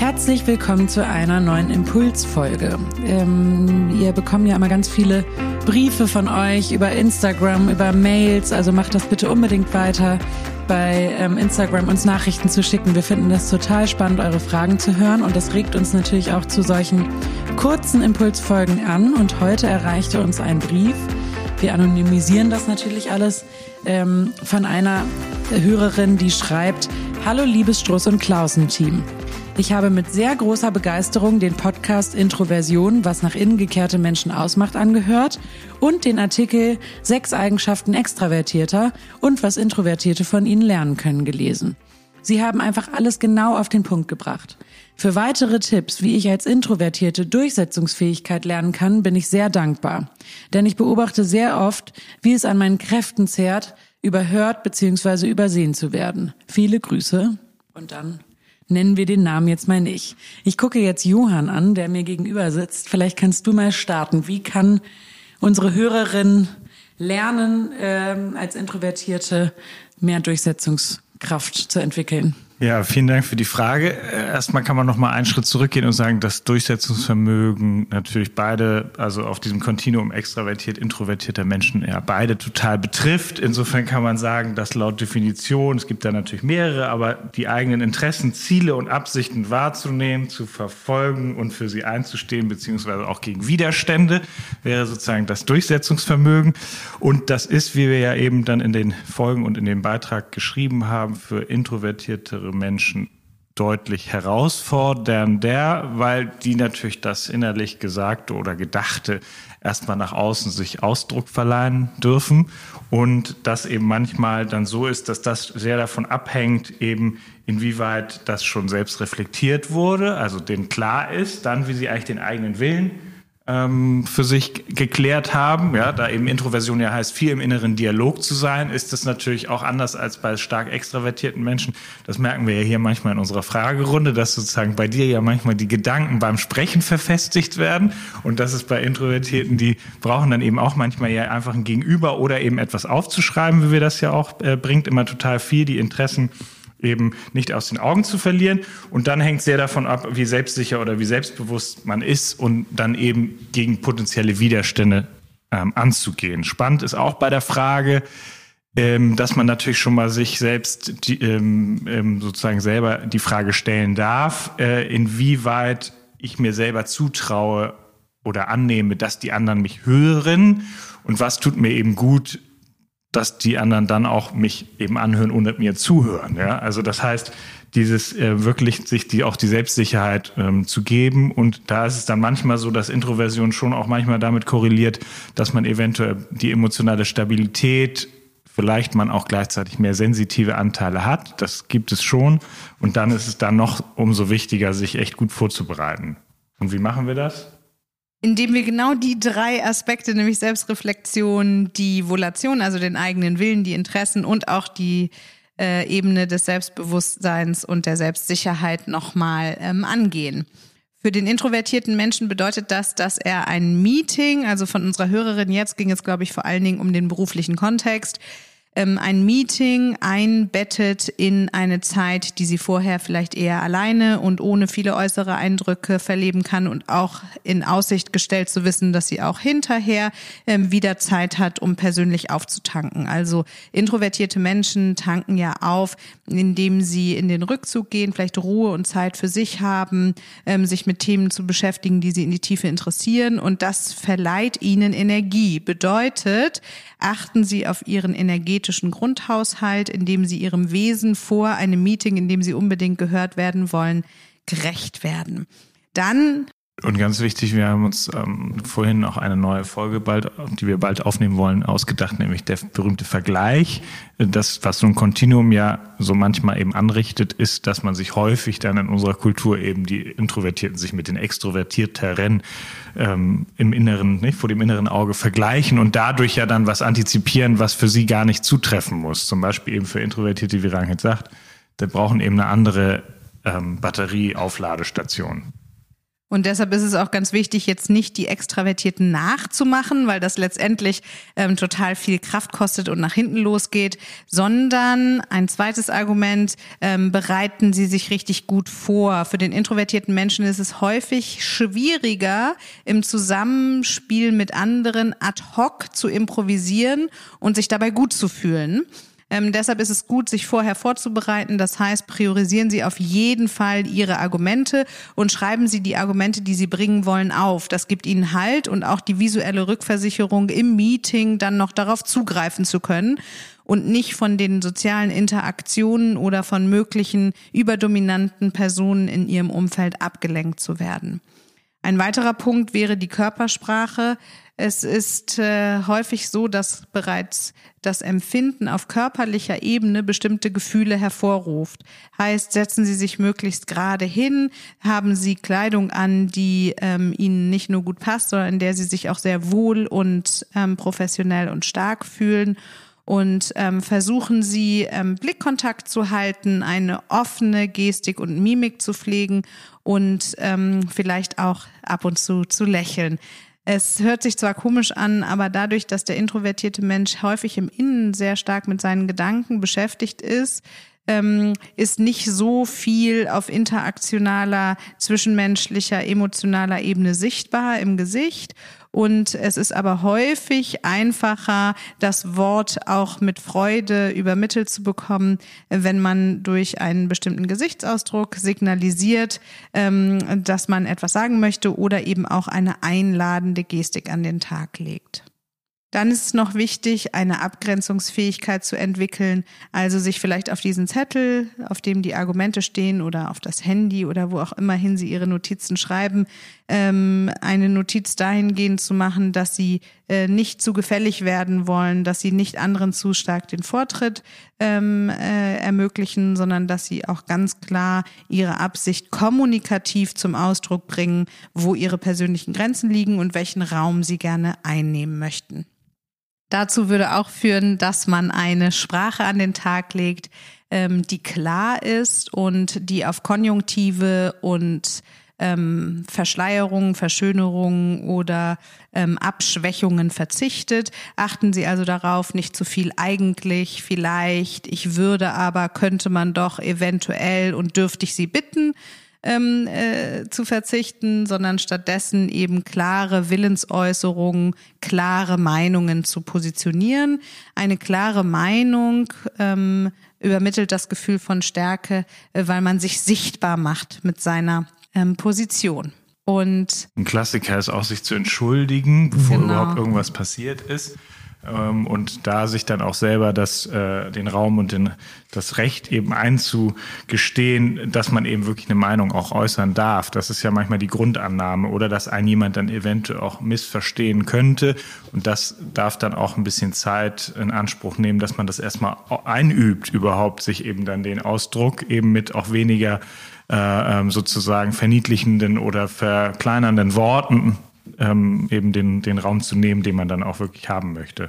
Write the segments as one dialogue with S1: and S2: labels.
S1: Herzlich willkommen zu einer neuen Impulsfolge. Ähm, ihr bekommt ja immer ganz viele Briefe von euch über Instagram, über Mails, also macht das bitte unbedingt weiter bei ähm, Instagram uns Nachrichten zu schicken. Wir finden das total spannend, eure Fragen zu hören und das regt uns natürlich auch zu solchen kurzen Impulsfolgen an. Und heute erreichte uns ein Brief. Wir anonymisieren das natürlich alles ähm, von einer Hörerin, die schreibt, Hallo liebes Struss und Klausen-Team. Ich habe mit sehr großer Begeisterung den Podcast Introversion, was nach innen gekehrte Menschen ausmacht, angehört und den Artikel Sechs Eigenschaften Extravertierter und was Introvertierte von ihnen lernen können gelesen. Sie haben einfach alles genau auf den Punkt gebracht. Für weitere Tipps, wie ich als Introvertierte Durchsetzungsfähigkeit lernen kann, bin ich sehr dankbar. Denn ich beobachte sehr oft, wie es an meinen Kräften zehrt, überhört bzw. übersehen zu werden. Viele Grüße und dann nennen wir den Namen jetzt mal nicht. Ich gucke jetzt Johann an, der mir gegenüber sitzt. Vielleicht kannst du mal starten. Wie kann unsere Hörerin lernen, ähm, als Introvertierte mehr Durchsetzungskraft zu entwickeln?
S2: Ja, vielen Dank für die Frage. Erstmal kann man noch mal einen Schritt zurückgehen und sagen, dass Durchsetzungsvermögen natürlich beide, also auf diesem Kontinuum extravertiert, introvertierter Menschen, ja beide total betrifft. Insofern kann man sagen, dass laut Definition, es gibt da natürlich mehrere, aber die eigenen Interessen, Ziele und Absichten wahrzunehmen, zu verfolgen und für sie einzustehen, beziehungsweise auch gegen Widerstände, wäre sozusagen das Durchsetzungsvermögen. Und das ist, wie wir ja eben dann in den Folgen und in dem Beitrag geschrieben haben, für introvertierte Menschen deutlich herausfordernder, weil die natürlich das innerlich Gesagte oder Gedachte erstmal nach außen sich Ausdruck verleihen dürfen und das eben manchmal dann so ist, dass das sehr davon abhängt, eben inwieweit das schon selbst reflektiert wurde, also denen klar ist, dann wie sie eigentlich den eigenen Willen ähm, für sich geklärt haben. Ja, da eben Introversion ja heißt, viel im inneren Dialog zu sein, ist das natürlich auch anders als bei stark extravertierten Menschen. Das merken wir ja hier manchmal in unserer Fragerunde, dass sozusagen bei dir ja manchmal die Gedanken beim Sprechen verfestigt werden und das ist bei Introvertierten, die brauchen dann eben auch manchmal ja einfach ein Gegenüber oder eben etwas aufzuschreiben, wie wir das ja auch äh, bringt, immer total viel, die Interessen eben nicht aus den Augen zu verlieren. Und dann hängt sehr davon ab, wie selbstsicher oder wie selbstbewusst man ist und dann eben gegen potenzielle Widerstände ähm, anzugehen. Spannend ist auch bei der Frage, ähm, dass man natürlich schon mal sich selbst die, ähm, ähm sozusagen selber die Frage stellen darf, äh, inwieweit ich mir selber zutraue oder annehme, dass die anderen mich hören und was tut mir eben gut, dass die anderen dann auch mich eben anhören und mir zuhören. Ja? Also das heißt, dieses äh, wirklich sich die auch die Selbstsicherheit ähm, zu geben und da ist es dann manchmal so, dass Introversion schon auch manchmal damit korreliert, dass man eventuell die emotionale Stabilität vielleicht man auch gleichzeitig mehr sensitive Anteile hat. Das gibt es schon und dann ist es dann noch umso wichtiger, sich echt gut vorzubereiten. Und wie machen wir das?
S3: Indem wir genau die drei Aspekte, nämlich Selbstreflexion, die Volation, also den eigenen Willen, die Interessen und auch die äh, Ebene des Selbstbewusstseins und der Selbstsicherheit nochmal ähm, angehen. Für den introvertierten Menschen bedeutet das, dass er ein Meeting, also von unserer Hörerin jetzt ging es, glaube ich, vor allen Dingen um den beruflichen Kontext, ähm, ein Meeting einbettet in eine Zeit, die sie vorher vielleicht eher alleine und ohne viele äußere Eindrücke verleben kann und auch in Aussicht gestellt zu wissen, dass sie auch hinterher ähm, wieder Zeit hat, um persönlich aufzutanken. Also introvertierte Menschen tanken ja auf, indem sie in den Rückzug gehen, vielleicht Ruhe und Zeit für sich haben, ähm, sich mit Themen zu beschäftigen, die sie in die Tiefe interessieren und das verleiht ihnen Energie. Bedeutet, achten sie auf ihren Energetischen energetischen Grundhaushalt, in dem sie ihrem Wesen vor einem Meeting, in dem sie unbedingt gehört werden wollen, gerecht werden. Dann
S2: und ganz wichtig, wir haben uns ähm, vorhin auch eine neue Folge bald, die wir bald aufnehmen wollen, ausgedacht, nämlich der berühmte Vergleich. Das, was so ein Kontinuum ja so manchmal eben anrichtet, ist, dass man sich häufig dann in unserer Kultur eben die Introvertierten sich mit den Extrovertierteren ähm, im Inneren, nicht, vor dem inneren Auge vergleichen und dadurch ja dann was antizipieren, was für sie gar nicht zutreffen muss. Zum Beispiel eben für Introvertierte, wie Rangit sagt, da brauchen eben eine andere ähm, Batterieaufladestation.
S3: Und deshalb ist es auch ganz wichtig, jetzt nicht die Extravertierten nachzumachen, weil das letztendlich ähm, total viel Kraft kostet und nach hinten losgeht, sondern ein zweites Argument, ähm, bereiten Sie sich richtig gut vor. Für den introvertierten Menschen ist es häufig schwieriger, im Zusammenspiel mit anderen ad hoc zu improvisieren und sich dabei gut zu fühlen. Ähm, deshalb ist es gut, sich vorher vorzubereiten. Das heißt, priorisieren Sie auf jeden Fall Ihre Argumente und schreiben Sie die Argumente, die Sie bringen wollen, auf. Das gibt Ihnen Halt und auch die visuelle Rückversicherung im Meeting dann noch darauf zugreifen zu können und nicht von den sozialen Interaktionen oder von möglichen überdominanten Personen in Ihrem Umfeld abgelenkt zu werden. Ein weiterer Punkt wäre die Körpersprache. Es ist äh, häufig so, dass bereits das Empfinden auf körperlicher Ebene bestimmte Gefühle hervorruft. Heißt, setzen Sie sich möglichst gerade hin, haben Sie Kleidung an, die ähm, Ihnen nicht nur gut passt, sondern in der Sie sich auch sehr wohl und ähm, professionell und stark fühlen und ähm, versuchen Sie ähm, Blickkontakt zu halten, eine offene Gestik und Mimik zu pflegen und ähm, vielleicht auch ab und zu zu lächeln. Es hört sich zwar komisch an, aber dadurch, dass der introvertierte Mensch häufig im Innen sehr stark mit seinen Gedanken beschäftigt ist, ähm, ist nicht so viel auf interaktionaler, zwischenmenschlicher, emotionaler Ebene sichtbar im Gesicht. Und es ist aber häufig einfacher, das Wort auch mit Freude übermittelt zu bekommen, wenn man durch einen bestimmten Gesichtsausdruck signalisiert, ähm, dass man etwas sagen möchte oder eben auch eine einladende Gestik an den Tag legt. Dann ist es noch wichtig, eine Abgrenzungsfähigkeit zu entwickeln, also sich vielleicht auf diesen Zettel, auf dem die Argumente stehen oder auf das Handy oder wo auch immerhin Sie Ihre Notizen schreiben, ähm, eine Notiz dahingehend zu machen, dass Sie äh, nicht zu gefällig werden wollen, dass Sie nicht anderen zu stark den Vortritt ähm, äh, ermöglichen, sondern dass Sie auch ganz klar Ihre Absicht kommunikativ zum Ausdruck bringen, wo Ihre persönlichen Grenzen liegen und welchen Raum Sie gerne einnehmen möchten. Dazu würde auch führen, dass man eine Sprache an den Tag legt, ähm, die klar ist und die auf Konjunktive und ähm, Verschleierungen, Verschönerungen oder ähm, Abschwächungen verzichtet. Achten Sie also darauf, nicht zu viel eigentlich, vielleicht, ich würde aber, könnte man doch eventuell und dürfte ich Sie bitten ähm, äh, zu verzichten, sondern stattdessen eben klare Willensäußerungen, klare Meinungen zu positionieren. Eine klare Meinung ähm, übermittelt das Gefühl von Stärke, äh, weil man sich sichtbar macht mit seiner ähm, Position. Und
S2: ein Klassiker ist auch, sich zu entschuldigen, bevor genau. überhaupt irgendwas passiert ist. Ähm, und da sich dann auch selber das, äh, den Raum und den, das Recht eben einzugestehen, dass man eben wirklich eine Meinung auch äußern darf. Das ist ja manchmal die Grundannahme oder dass ein jemand dann eventuell auch missverstehen könnte. Und das darf dann auch ein bisschen Zeit in Anspruch nehmen, dass man das erstmal einübt, überhaupt sich eben dann den Ausdruck eben mit auch weniger äh, ähm, sozusagen verniedlichenden oder verkleinernden Worten ähm, eben den, den Raum zu nehmen, den man dann auch wirklich haben möchte.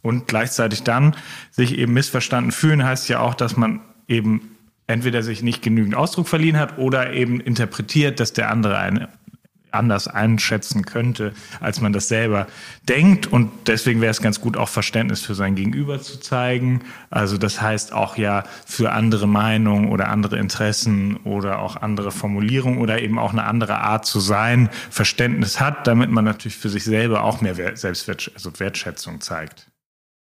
S2: Und gleichzeitig dann sich eben missverstanden fühlen, heißt ja auch, dass man eben entweder sich nicht genügend Ausdruck verliehen hat oder eben interpretiert, dass der andere eine anders einschätzen könnte, als man das selber denkt. Und deswegen wäre es ganz gut, auch Verständnis für sein Gegenüber zu zeigen. Also das heißt auch ja für andere Meinungen oder andere Interessen oder auch andere Formulierungen oder eben auch eine andere Art zu sein, Verständnis hat, damit man natürlich für sich selber auch mehr Selbstwertschätzung also Wertschätzung zeigt.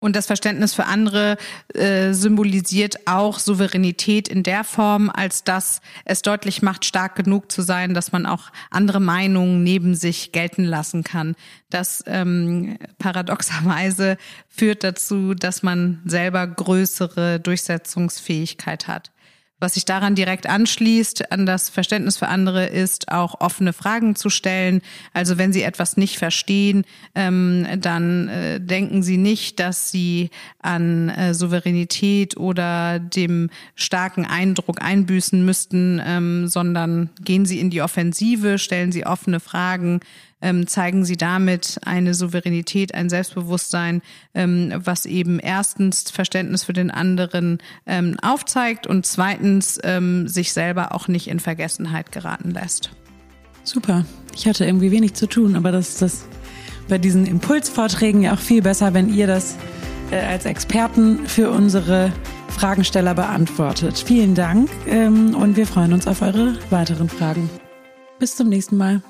S3: Und das Verständnis für andere äh, symbolisiert auch Souveränität in der Form, als dass es deutlich macht, stark genug zu sein, dass man auch andere Meinungen neben sich gelten lassen kann. Das ähm, paradoxerweise führt dazu, dass man selber größere Durchsetzungsfähigkeit hat. Was sich daran direkt anschließt, an das Verständnis für andere, ist auch offene Fragen zu stellen. Also wenn Sie etwas nicht verstehen, ähm, dann äh, denken Sie nicht, dass Sie an äh, Souveränität oder dem starken Eindruck einbüßen müssten, ähm, sondern gehen Sie in die Offensive, stellen Sie offene Fragen, ähm, zeigen sie damit eine Souveränität, ein Selbstbewusstsein, ähm, was eben erstens Verständnis für den anderen ähm, aufzeigt und zweitens ähm, sich selber auch nicht in Vergessenheit geraten lässt.
S1: Super. Ich hatte irgendwie wenig zu tun, aber das ist das bei diesen Impulsvorträgen ja auch viel besser, wenn ihr das äh, als Experten für unsere Fragensteller beantwortet. Vielen Dank ähm, und wir freuen uns auf eure weiteren Fragen. Bis zum nächsten Mal.